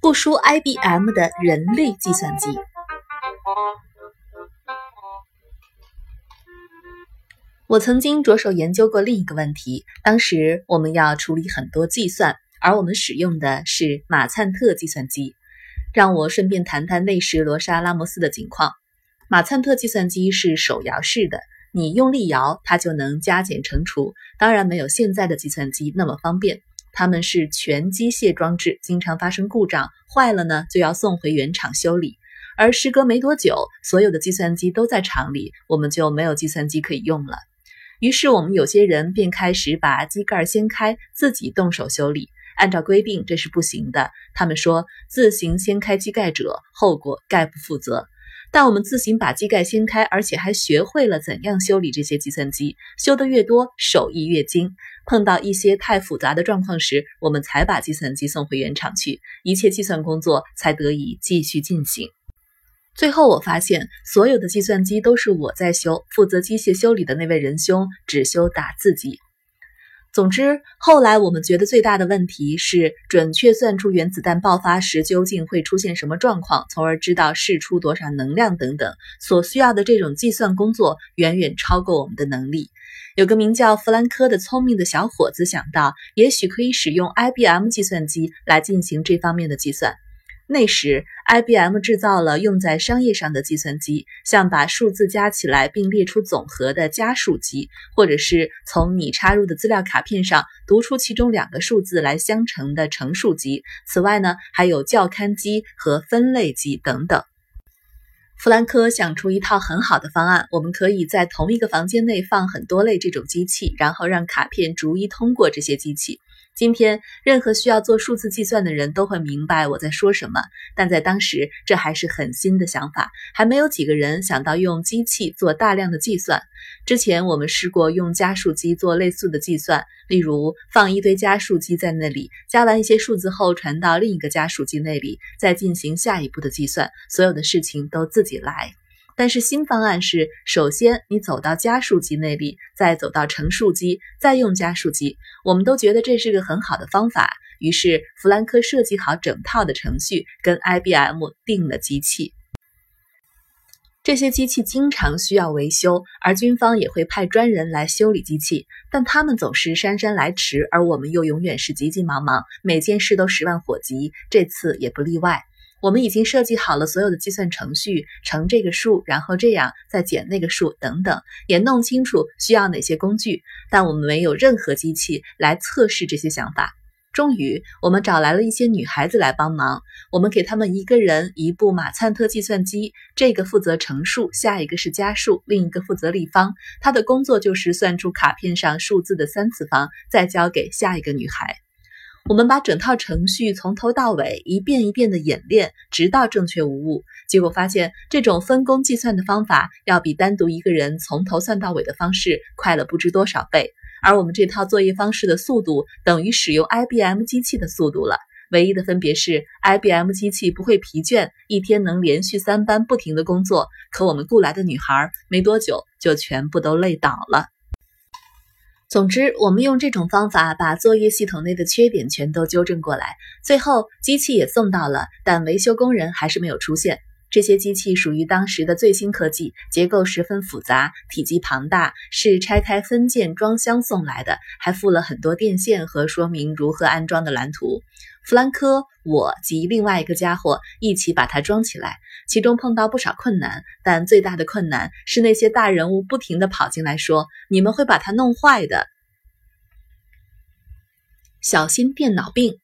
不输 IBM 的人类计算机。我曾经着手研究过另一个问题，当时我们要处理很多计算，而我们使用的是马灿特计算机。让我顺便谈谈那时罗莎拉摩斯的情况。马灿特计算机是手摇式的，你用力摇，它就能加减乘除，当然没有现在的计算机那么方便。它们是全机械装置，经常发生故障，坏了呢就要送回原厂修理。而时隔没多久，所有的计算机都在厂里，我们就没有计算机可以用了。于是我们有些人便开始把机盖掀开，自己动手修理。按照规定，这是不行的。他们说，自行掀开机盖者，后果概不负责。但我们自行把机盖掀开，而且还学会了怎样修理这些计算机，修得越多，手艺越精。碰到一些太复杂的状况时，我们才把计算机送回原厂去，一切计算工作才得以继续进行。最后，我发现所有的计算机都是我在修，负责机械修理的那位仁兄只修打字机。总之，后来我们觉得最大的问题是准确算出原子弹爆发时究竟会出现什么状况，从而知道释出多少能量等等。所需要的这种计算工作远远超过我们的能力。有个名叫弗兰科的聪明的小伙子想到，也许可以使用 IBM 计算机来进行这方面的计算。那时，IBM 制造了用在商业上的计算机，像把数字加起来并列出总和的加数机，或者是从你插入的资料卡片上读出其中两个数字来相乘的乘数机。此外呢，还有校勘机和分类机等等。弗兰科想出一套很好的方案，我们可以在同一个房间内放很多类这种机器，然后让卡片逐一通过这些机器。今天，任何需要做数字计算的人都会明白我在说什么。但在当时，这还是很新的想法，还没有几个人想到用机器做大量的计算。之前我们试过用加数机做类似的计算，例如放一堆加数机在那里，加完一些数字后传到另一个加数机那里，再进行下一步的计算。所有的事情都自己来。但是新方案是，首先你走到加数机那里，再走到乘数机，再用加数机。我们都觉得这是个很好的方法。于是弗兰克设计好整套的程序，跟 IBM 订了机器。这些机器经常需要维修，而军方也会派专人来修理机器，但他们总是姗姗来迟，而我们又永远是急急忙忙，每件事都十万火急，这次也不例外。我们已经设计好了所有的计算程序，乘这个数，然后这样再减那个数，等等，也弄清楚需要哪些工具，但我们没有任何机器来测试这些想法。终于，我们找来了一些女孩子来帮忙。我们给她们一个人一部马灿特计算机，这个负责乘数，下一个是加数，另一个负责立方。她的工作就是算出卡片上数字的三次方，再交给下一个女孩。我们把整套程序从头到尾一遍一遍的演练，直到正确无误。结果发现，这种分工计算的方法要比单独一个人从头算到尾的方式快了不知多少倍。而我们这套作业方式的速度等于使用 IBM 机器的速度了。唯一的分别是，IBM 机器不会疲倦，一天能连续三班不停的工作。可我们雇来的女孩没多久就全部都累倒了。总之，我们用这种方法把作业系统内的缺点全都纠正过来。最后，机器也送到了，但维修工人还是没有出现。这些机器属于当时的最新科技，结构十分复杂，体积庞大，是拆开分件装箱送来的，还附了很多电线和说明如何安装的蓝图。弗兰科、我及另外一个家伙一起把它装起来，其中碰到不少困难，但最大的困难是那些大人物不停地跑进来说：“你们会把它弄坏的，小心电脑病。”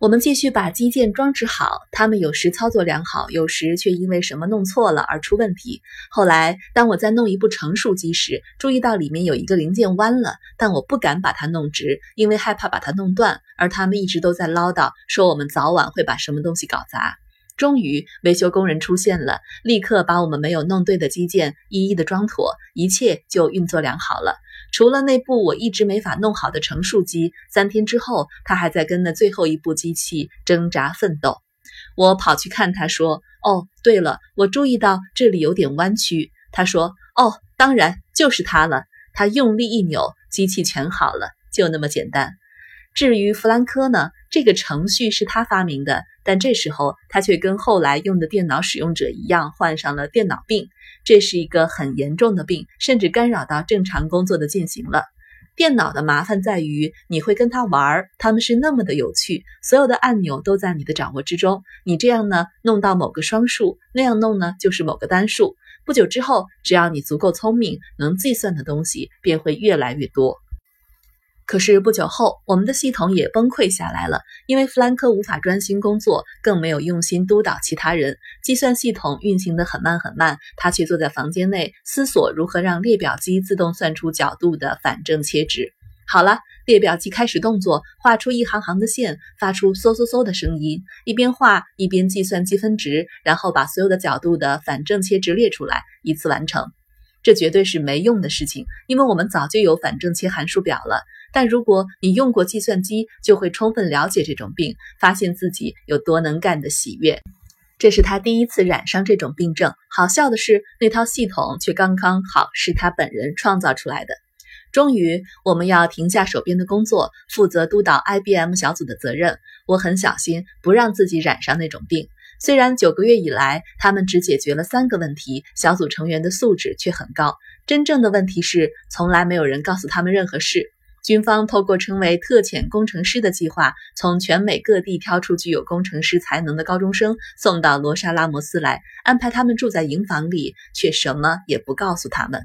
我们继续把基建装置好，他们有时操作良好，有时却因为什么弄错了而出问题。后来，当我在弄一部成熟机时，注意到里面有一个零件弯了，但我不敢把它弄直，因为害怕把它弄断。而他们一直都在唠叨，说我们早晚会把什么东西搞砸。终于，维修工人出现了，立刻把我们没有弄对的机件一一的装妥，一切就运作良好了。除了那部我一直没法弄好的乘数机，三天之后，他还在跟那最后一部机器挣扎奋斗。我跑去看他，说：“哦，对了，我注意到这里有点弯曲。”他说：“哦，当然就是它了。”他用力一扭，机器全好了，就那么简单。至于弗兰科呢，这个程序是他发明的，但这时候他却跟后来用的电脑使用者一样，患上了电脑病。这是一个很严重的病，甚至干扰到正常工作的进行了。电脑的麻烦在于，你会跟他玩，他们是那么的有趣，所有的按钮都在你的掌握之中。你这样呢，弄到某个双数，那样弄呢，就是某个单数。不久之后，只要你足够聪明，能计算的东西便会越来越多。可是不久后，我们的系统也崩溃下来了，因为弗兰克无法专心工作，更没有用心督导其他人。计算系统运行得很慢很慢，他却坐在房间内思索如何让列表机自动算出角度的反正切值。好了，列表机开始动作，画出一行行的线，发出嗖嗖嗖的声音，一边画一边计算积分值，然后把所有的角度的反正切值列出来，一次完成。这绝对是没用的事情，因为我们早就有反正切函数表了。但如果你用过计算机，就会充分了解这种病，发现自己有多能干的喜悦。这是他第一次染上这种病症。好笑的是，那套系统却刚刚好是他本人创造出来的。终于，我们要停下手边的工作，负责督导 IBM 小组的责任。我很小心，不让自己染上那种病。虽然九个月以来，他们只解决了三个问题，小组成员的素质却很高。真正的问题是，从来没有人告诉他们任何事。军方透过称为“特遣工程师”的计划，从全美各地挑出具有工程师才能的高中生，送到罗莎拉摩斯来，安排他们住在营房里，却什么也不告诉他们。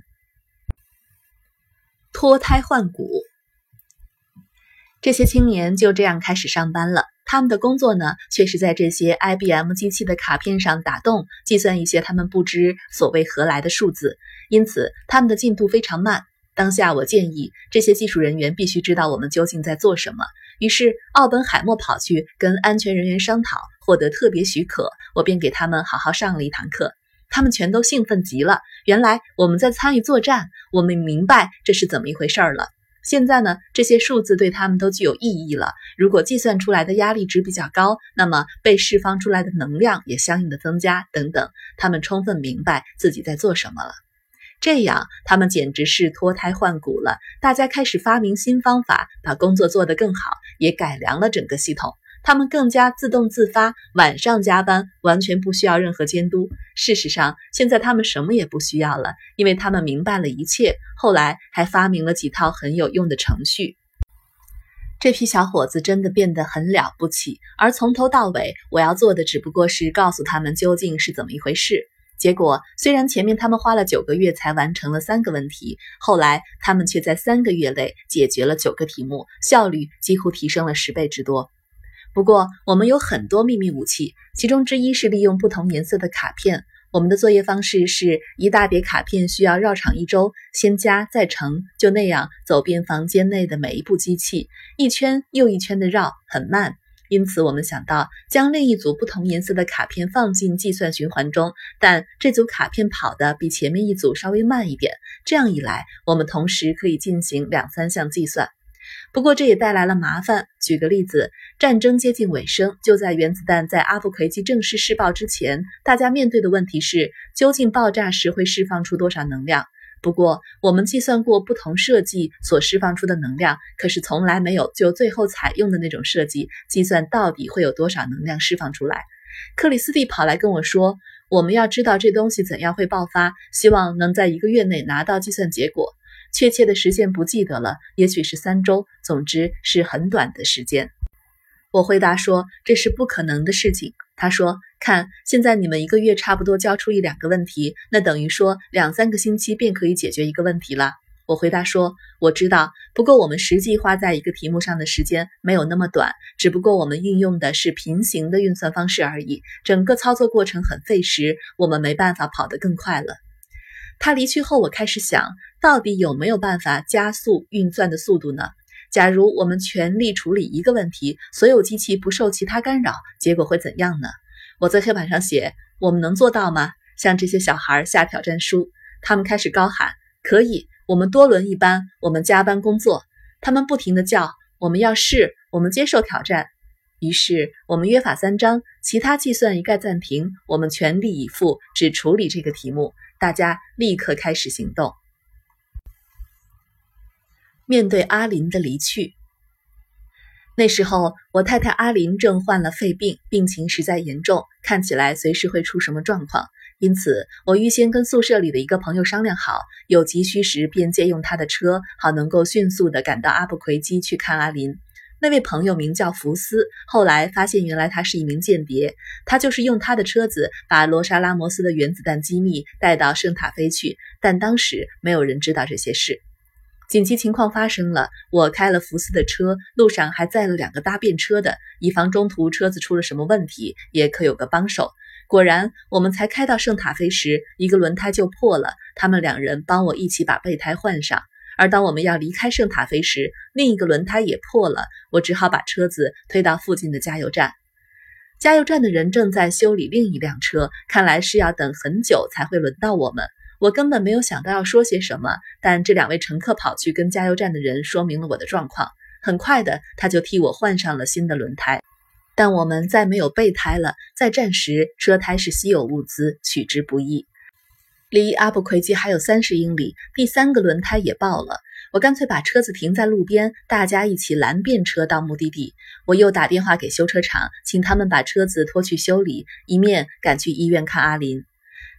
脱胎换骨，这些青年就这样开始上班了。他们的工作呢，却是在这些 IBM 机器的卡片上打洞，计算一些他们不知所谓何来的数字，因此他们的进度非常慢。当下，我建议这些技术人员必须知道我们究竟在做什么。于是，奥本海默跑去跟安全人员商讨，获得特别许可。我便给他们好好上了一堂课，他们全都兴奋极了。原来我们在参与作战，我们明白这是怎么一回事儿了。现在呢，这些数字对他们都具有意义了。如果计算出来的压力值比较高，那么被释放出来的能量也相应的增加，等等。他们充分明白自己在做什么了。这样，他们简直是脱胎换骨了。大家开始发明新方法，把工作做得更好，也改良了整个系统。他们更加自动自发，晚上加班完全不需要任何监督。事实上，现在他们什么也不需要了，因为他们明白了一切。后来还发明了几套很有用的程序。这批小伙子真的变得很了不起。而从头到尾，我要做的只不过是告诉他们究竟是怎么一回事。结果，虽然前面他们花了九个月才完成了三个问题，后来他们却在三个月内解决了九个题目，效率几乎提升了十倍之多。不过，我们有很多秘密武器，其中之一是利用不同颜色的卡片。我们的作业方式是一大叠卡片需要绕场一周，先加再乘，就那样走遍房间内的每一部机器，一圈又一圈的绕，很慢。因此，我们想到将另一组不同颜色的卡片放进计算循环中，但这组卡片跑的比前面一组稍微慢一点。这样一来，我们同时可以进行两三项计算。不过，这也带来了麻烦。举个例子，战争接近尾声，就在原子弹在阿布奎基正式试爆之前，大家面对的问题是：究竟爆炸时会释放出多少能量？不过，我们计算过不同设计所释放出的能量，可是从来没有就最后采用的那种设计计算到底会有多少能量释放出来。克里斯蒂跑来跟我说：“我们要知道这东西怎样会爆发，希望能在一个月内拿到计算结果。确切的时间不记得了，也许是三周，总之是很短的时间。”我回答说：“这是不可能的事情。”他说。看，现在你们一个月差不多交出一两个问题，那等于说两三个星期便可以解决一个问题了。我回答说，我知道，不过我们实际花在一个题目上的时间没有那么短，只不过我们运用的是平行的运算方式而已，整个操作过程很费时，我们没办法跑得更快了。他离去后，我开始想到底有没有办法加速运算的速度呢？假如我们全力处理一个问题，所有机器不受其他干扰，结果会怎样呢？我在黑板上写：“我们能做到吗？”向这些小孩下挑战书，他们开始高喊：“可以！”我们多轮一班，我们加班工作。他们不停地叫：“我们要试！”我们接受挑战。于是我们约法三章，其他计算一概暂停，我们全力以赴，只处理这个题目。大家立刻开始行动。面对阿林的离去。那时候，我太太阿林正患了肺病，病情实在严重，看起来随时会出什么状况。因此，我预先跟宿舍里的一个朋友商量好，有急需时便借用他的车，好能够迅速的赶到阿布奎基去看阿林。那位朋友名叫福斯，后来发现原来他是一名间谍，他就是用他的车子把罗莎拉摩斯的原子弹机密带到圣塔菲去，但当时没有人知道这些事。紧急情况发生了，我开了福斯的车，路上还载了两个搭便车的，以防中途车子出了什么问题，也可有个帮手。果然，我们才开到圣塔菲时，一个轮胎就破了。他们两人帮我一起把备胎换上。而当我们要离开圣塔菲时，另一个轮胎也破了，我只好把车子推到附近的加油站。加油站的人正在修理另一辆车，看来是要等很久才会轮到我们。我根本没有想到要说些什么，但这两位乘客跑去跟加油站的人说明了我的状况。很快的，他就替我换上了新的轮胎。但我们再没有备胎了，在战时车胎是稀有物资，取之不易。离阿布奎基还有三十英里，第三个轮胎也爆了。我干脆把车子停在路边，大家一起拦便车到目的地。我又打电话给修车厂，请他们把车子拖去修理，一面赶去医院看阿林。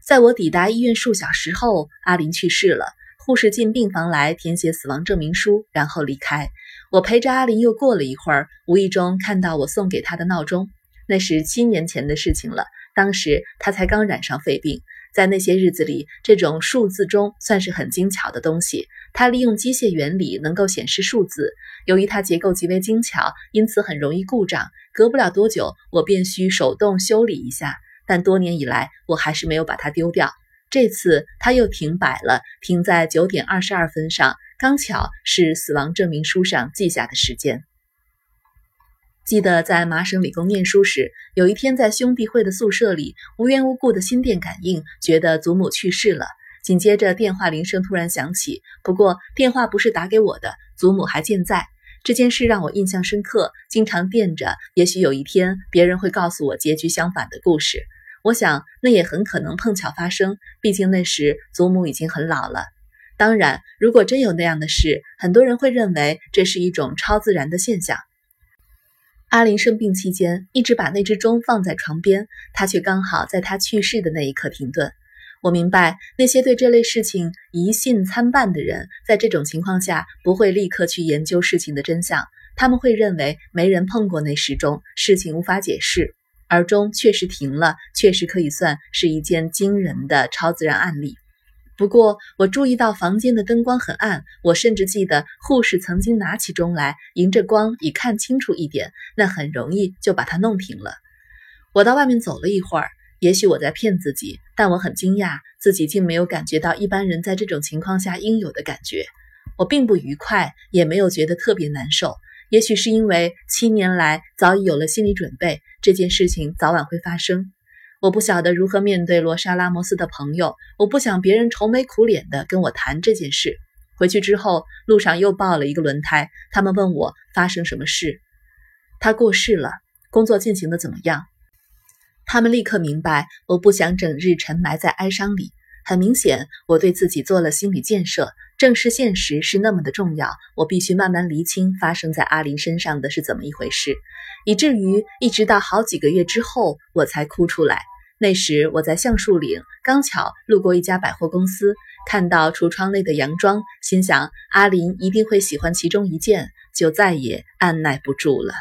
在我抵达医院数小时后，阿林去世了。护士进病房来填写死亡证明书，然后离开。我陪着阿林又过了一会儿，无意中看到我送给他的闹钟。那是七年前的事情了，当时他才刚染上肺病。在那些日子里，这种数字钟算是很精巧的东西。它利用机械原理能够显示数字。由于它结构极为精巧，因此很容易故障。隔不了多久，我便需手动修理一下。但多年以来，我还是没有把它丢掉。这次它又停摆了，停在九点二十二分上，刚巧是死亡证明书上记下的时间。记得在麻省理工念书时，有一天在兄弟会的宿舍里，无缘无故的心电感应，觉得祖母去世了。紧接着电话铃声突然响起，不过电话不是打给我的，祖母还健在。这件事让我印象深刻，经常惦着，也许有一天别人会告诉我结局相反的故事。我想，那也很可能碰巧发生。毕竟那时祖母已经很老了。当然，如果真有那样的事，很多人会认为这是一种超自然的现象。阿林生病期间，一直把那只钟放在床边，他却刚好在他去世的那一刻停顿。我明白，那些对这类事情疑信参半的人，在这种情况下不会立刻去研究事情的真相。他们会认为没人碰过那时钟，事情无法解释。而钟确实停了，确实可以算是一件惊人的超自然案例。不过，我注意到房间的灯光很暗，我甚至记得护士曾经拿起钟来，迎着光以看清楚一点，那很容易就把它弄停了。我到外面走了一会儿，也许我在骗自己，但我很惊讶，自己竟没有感觉到一般人在这种情况下应有的感觉。我并不愉快，也没有觉得特别难受。也许是因为七年来早已有了心理准备，这件事情早晚会发生。我不晓得如何面对罗莎拉摩斯的朋友，我不想别人愁眉苦脸的跟我谈这件事。回去之后，路上又爆了一个轮胎，他们问我发生什么事。他过世了，工作进行的怎么样？他们立刻明白，我不想整日沉埋在哀伤里。很明显，我对自己做了心理建设。正视现实是那么的重要，我必须慢慢厘清发生在阿林身上的是怎么一回事，以至于一直到好几个月之后我才哭出来。那时我在橡树岭刚巧路过一家百货公司看到橱窗内的洋装心想阿林一定会喜欢其中一件就再也按捺不住了。